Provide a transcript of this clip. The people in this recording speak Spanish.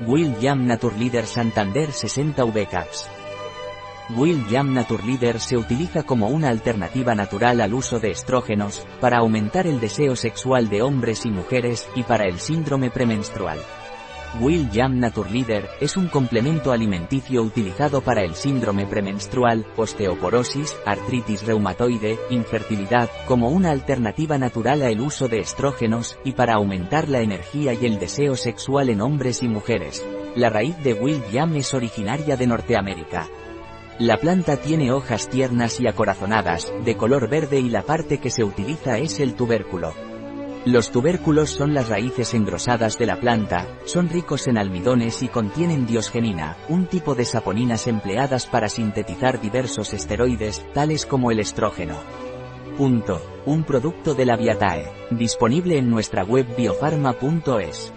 William Naturleader Santander 60 VCAPS. William Naturleader se utiliza como una alternativa natural al uso de estrógenos, para aumentar el deseo sexual de hombres y mujeres, y para el síndrome premenstrual. Will Jam Naturleader es un complemento alimenticio utilizado para el síndrome premenstrual, osteoporosis, artritis reumatoide, infertilidad, como una alternativa natural al uso de estrógenos, y para aumentar la energía y el deseo sexual en hombres y mujeres. La raíz de Will Jam es originaria de Norteamérica. La planta tiene hojas tiernas y acorazonadas, de color verde y la parte que se utiliza es el tubérculo. Los tubérculos son las raíces engrosadas de la planta, son ricos en almidones y contienen diosgenina, un tipo de saponinas empleadas para sintetizar diversos esteroides, tales como el estrógeno. Punto. Un producto de la Viatae. Disponible en nuestra web biofarma.es.